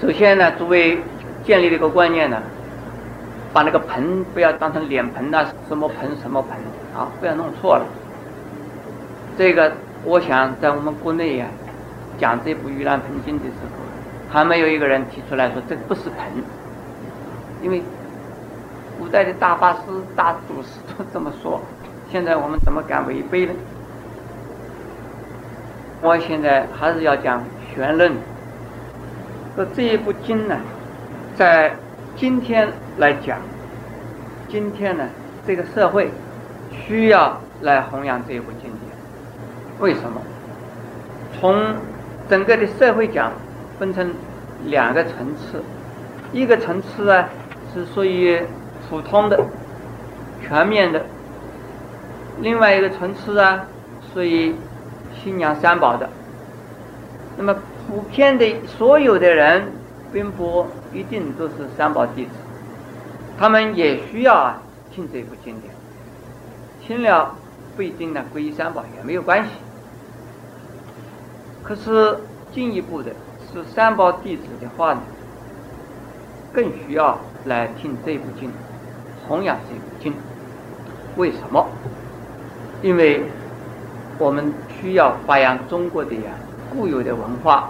首先呢，诸位建立了一个观念呢，把那个盆不要当成脸盆呐，什么盆什么盆啊，不要弄错了。这个我想在我们国内呀，讲这部《盂兰盆经》的时候，还没有一个人提出来说这不是盆，因为古代的大法师、大祖师都这么说，现在我们怎么敢违背呢？我现在还是要讲玄论。说这一部经呢，在今天来讲，今天呢，这个社会需要来弘扬这一部经典。为什么？从整个的社会讲，分成两个层次，一个层次啊是属于普通的、全面的；另外一个层次啊属于信仰三宝的。那么。普遍的所有的人，并不一定都是三宝弟子，他们也需要啊听这部经典，听了不一定呢皈依三宝也没有关系。可是进一步的是三宝弟子的话呢，更需要来听这部经，弘扬这部经。为什么？因为我们需要发扬中国的呀固有的文化。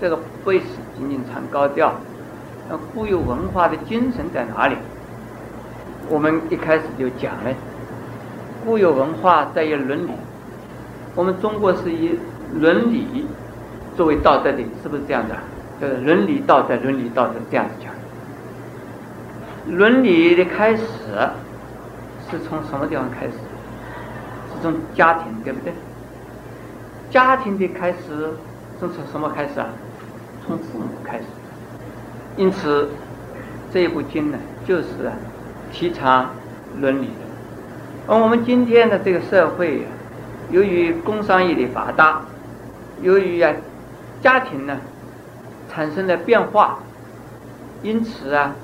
这个不是仅仅唱高调，那固有文化的精神在哪里？我们一开始就讲了，固有文化在于伦理。我们中国是以伦理作为道德的，是不是这样的？就是伦理道德，伦理道德这样子讲。伦理的开始是从什么地方开始？是从家庭，对不对？家庭的开始是从什么开始啊？从父母开始，因此这一部经呢，就是提倡伦理的。而我们今天的这个社会，由于工商业的发达，由于啊家庭呢产生了变化，因此啊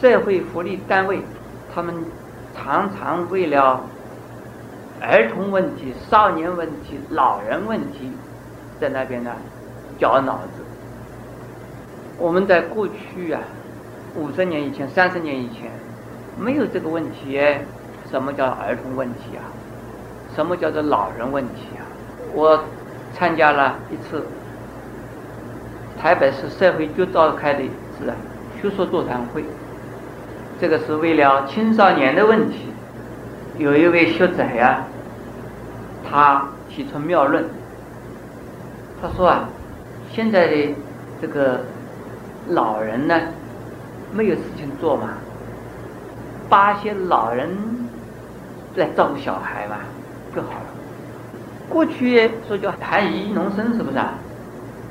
社会福利单位他们常常为了儿童问题、少年问题、老人问题，在那边呢绞脑子。我们在过去啊，五十年以前、三十年以前，没有这个问题。什么叫儿童问题啊？什么叫做老人问题啊？我参加了一次台北市社会局召开的一次学术座谈会，这个是为了青少年的问题。有一位学者呀，他提出妙论，他说啊，现在的这个。老人呢，没有事情做嘛，把些老人来照顾小孩嘛，就好了。过去说叫含饴农生，是不是啊？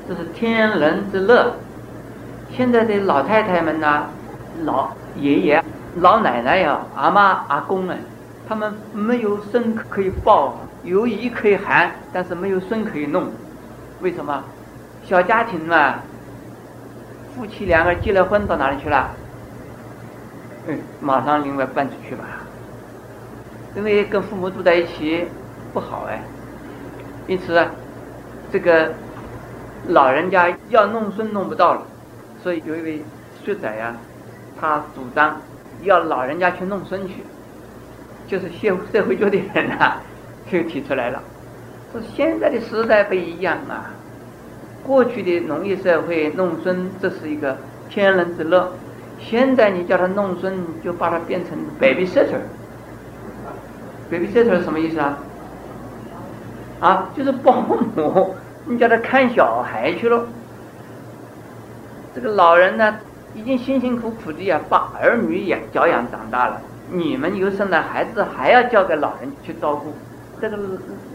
这是天伦之乐。现在的老太太们呐，老爷爷、老奶奶呀、阿妈、阿公啊，他们没有孙可以抱，有姨可以含，但是没有孙可以弄。为什么？小家庭嘛。夫妻两个人结了婚，到哪里去了？嗯，马上另外搬出去吧。因为跟父母住在一起不好哎。因此，这个老人家要弄孙弄不到了，所以有一位学者呀，他主张要老人家去弄孙去，就是社 社会局的人呐，就提出来了，说现在的时代不一样啊。过去的农业社会弄孙，这是一个天伦之乐。现在你叫他弄孙，就把它变成 babysitter。babysitter 什么意思啊？啊，就是保姆，你叫他看小孩去了。这个老人呢，已经辛辛苦苦的呀，把儿女养教养长大了，你们又生了孩子，还要交给老人去照顾，这个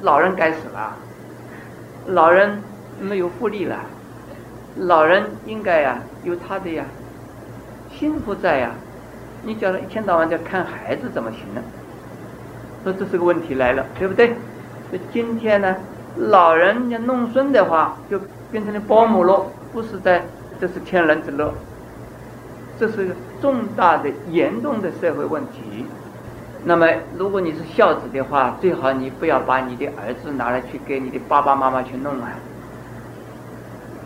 老人该死了。老人。没有福利了，老人应该呀有他的呀幸福在呀，你叫他一天到晚在看孩子怎么行呢？说这是个问题来了，对不对？这今天呢，老人要弄孙的话，就变成了保姆了，不是在，这是天伦之乐，这是个重大的、严重的社会问题。那么，如果你是孝子的话，最好你不要把你的儿子拿来去给你的爸爸妈妈去弄啊。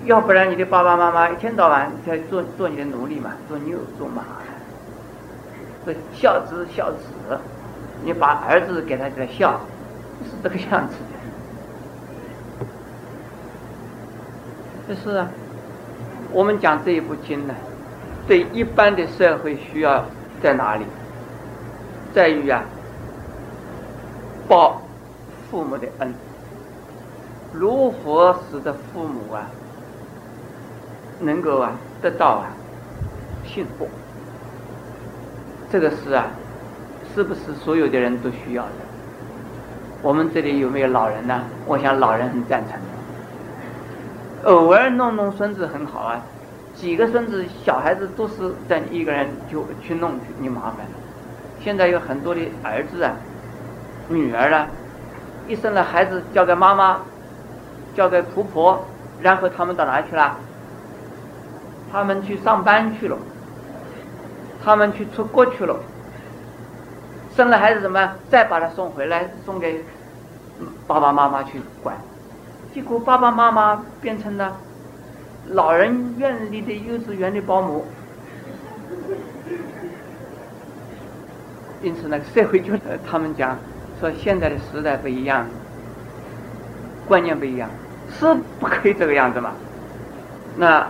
要不然你的爸爸妈妈一天到晚在做做你的奴隶嘛，做牛做马，这孝子孝子，你把儿子给他给他孝，是这个样子的。这 是啊，我们讲这一部经呢，对一般的社会需要在哪里？在于啊，报父母的恩，如何使得父母啊？能够啊得到啊幸福，这个是啊，是不是所有的人都需要的？我们这里有没有老人呢？我想老人很赞成。偶尔弄弄孙子很好啊，几个孙子小孩子都是在一个人就去弄去，你麻烦。现在有很多的儿子啊、女儿啊，一生了孩子交给妈妈，交给婆婆，然后他们到哪去了？他们去上班去了，他们去出国去了，生了孩子怎么再把他送回来，送给爸爸妈妈去管，结果爸爸妈妈变成了老人院里的幼稚园的保姆，因此呢，社会就他们讲说现在的时代不一样，观念不一样，是不可以这个样子嘛？那。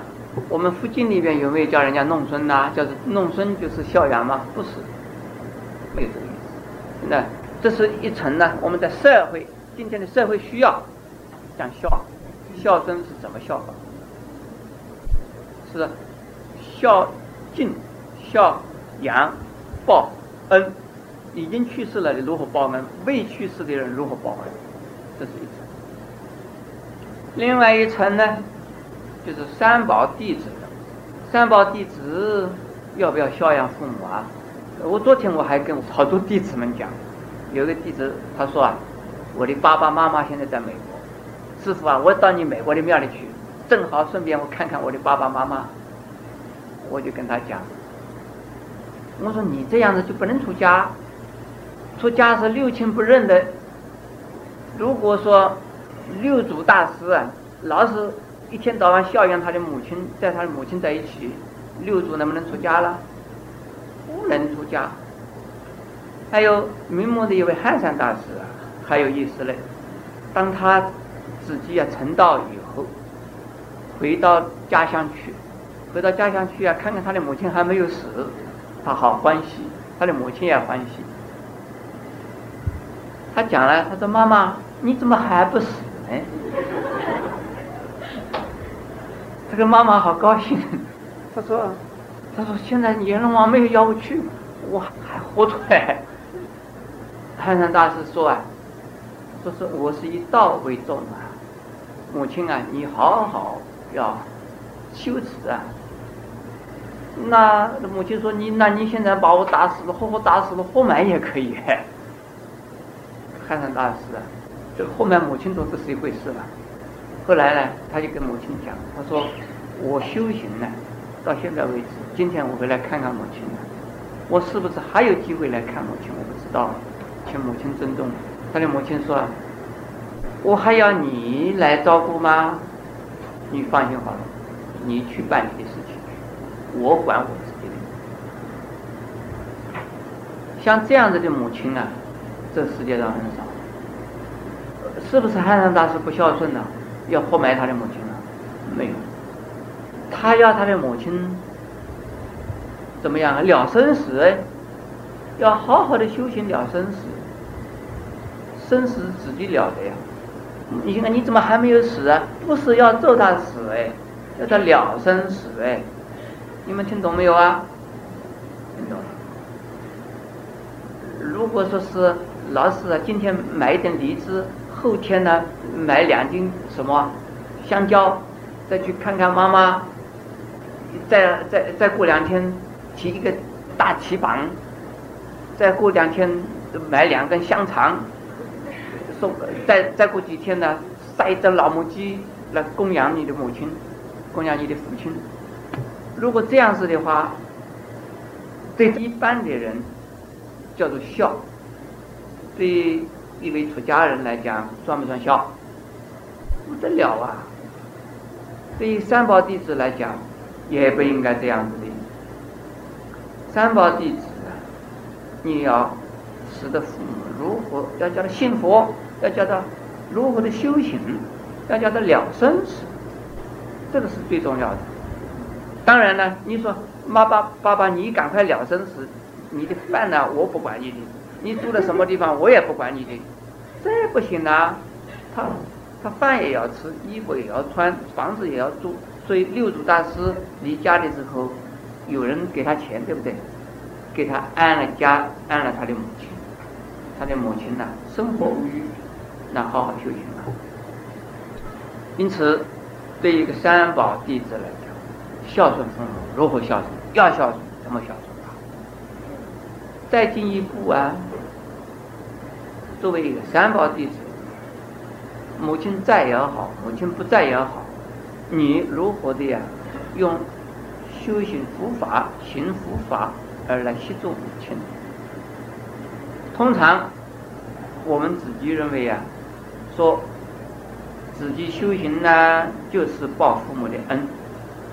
我们附近里边有没有叫人家弄孙呐？叫弄孙就是孝养吗？不是，没有这个意思。那这是一层呢。我们在社会今天的社会需要讲孝，孝顺是怎么孝法？是孝敬、孝养、报恩。已经去世了的如何报恩？未去世的人如何报恩？这是一层。另外一层呢？就是三宝弟子，三宝弟子要不要孝养父母啊？我昨天我还跟好多弟子们讲，有个弟子他说啊，我的爸爸妈妈现在在美国，师傅啊，我到你美国的庙里去，正好顺便我看看我的爸爸妈妈。我就跟他讲，我说你这样子就不能出家，出家是六亲不认的。如果说六祖大师啊，老是。一天到晚孝养他的母亲，在他的母亲在一起，六祖能不能出家了？不能出家。还有明末的一位汉山大师啊，还有意思嘞。当他自己啊成道以后，回到家乡去，回到家乡去啊，看看他的母亲还没有死，他好欢喜，他的母亲也欢喜。他讲了，他说：“妈妈，你怎么还不死呢？”这个妈妈好高兴，她说：“她说现在阎罗王没有要我去，我还活出来。”汉山大师说啊：“说是我是以道为重啊，母亲啊，你好好要修持啊。”那母亲说：“你那你现在把我打死了，活活打死了，活埋也可以。”汉山大师啊，这个活埋母亲都不是一回事了。后来呢，他就跟母亲讲，他说：“我修行呢，到现在为止，今天我回来看看母亲了，我是不是还有机会来看母亲？我不知道，请母亲尊重。”他的母亲说：“我还要你来照顾吗？你放心好了，你去办你的事情，我管我自己的。”像这样子的母亲啊，这世界上很少。是不是汉山大师不孝顺呢？要活埋他的母亲了，没有。他要他的母亲怎么样了生死？要好好的修行了生死，生死自己了的呀。你看你怎么还没有死啊？不是要咒他死哎，要他了生死哎。你们听懂没有啊？听懂。如果说是老师啊，今天买一点梨子。后天呢，买两斤什么香蕉，再去看看妈妈。再再再过两天，提一个大旗棒。再过两天，买两根香肠，送。再再过几天呢，杀一只老母鸡来供养你的母亲，供养你的父亲。如果这样子的话，对一般的人叫做孝，对。一位出家人来讲，算不算孝？不得了啊！对于三宝弟子来讲，也不应该这样子的。三宝弟子，你要使得父母如何，要叫他信佛，要叫他如何的修行，要叫他了生死，这个是最重要的。当然呢，你说妈爸爸爸，你赶快了生死，你的饭呢我不管你的，你住在什么地方我也不管你的，这不行啊，他。他饭也要吃，衣服也要穿，房子也要住。所以六祖大师离家的时候，有人给他钱，对不对？给他安了家，安了他的母亲。他的母亲呢，生活无虞，那好好修行了。因此，对一个三宝弟子来讲，孝顺父母如何孝顺？要孝顺，怎么孝顺？再进一步啊，作为一个三宝弟子。母亲在也好，母亲不在也好，你如何的呀？用修行佛法、行佛法而来协助母亲。通常我们自己认为呀，说自己修行呢，就是报父母的恩。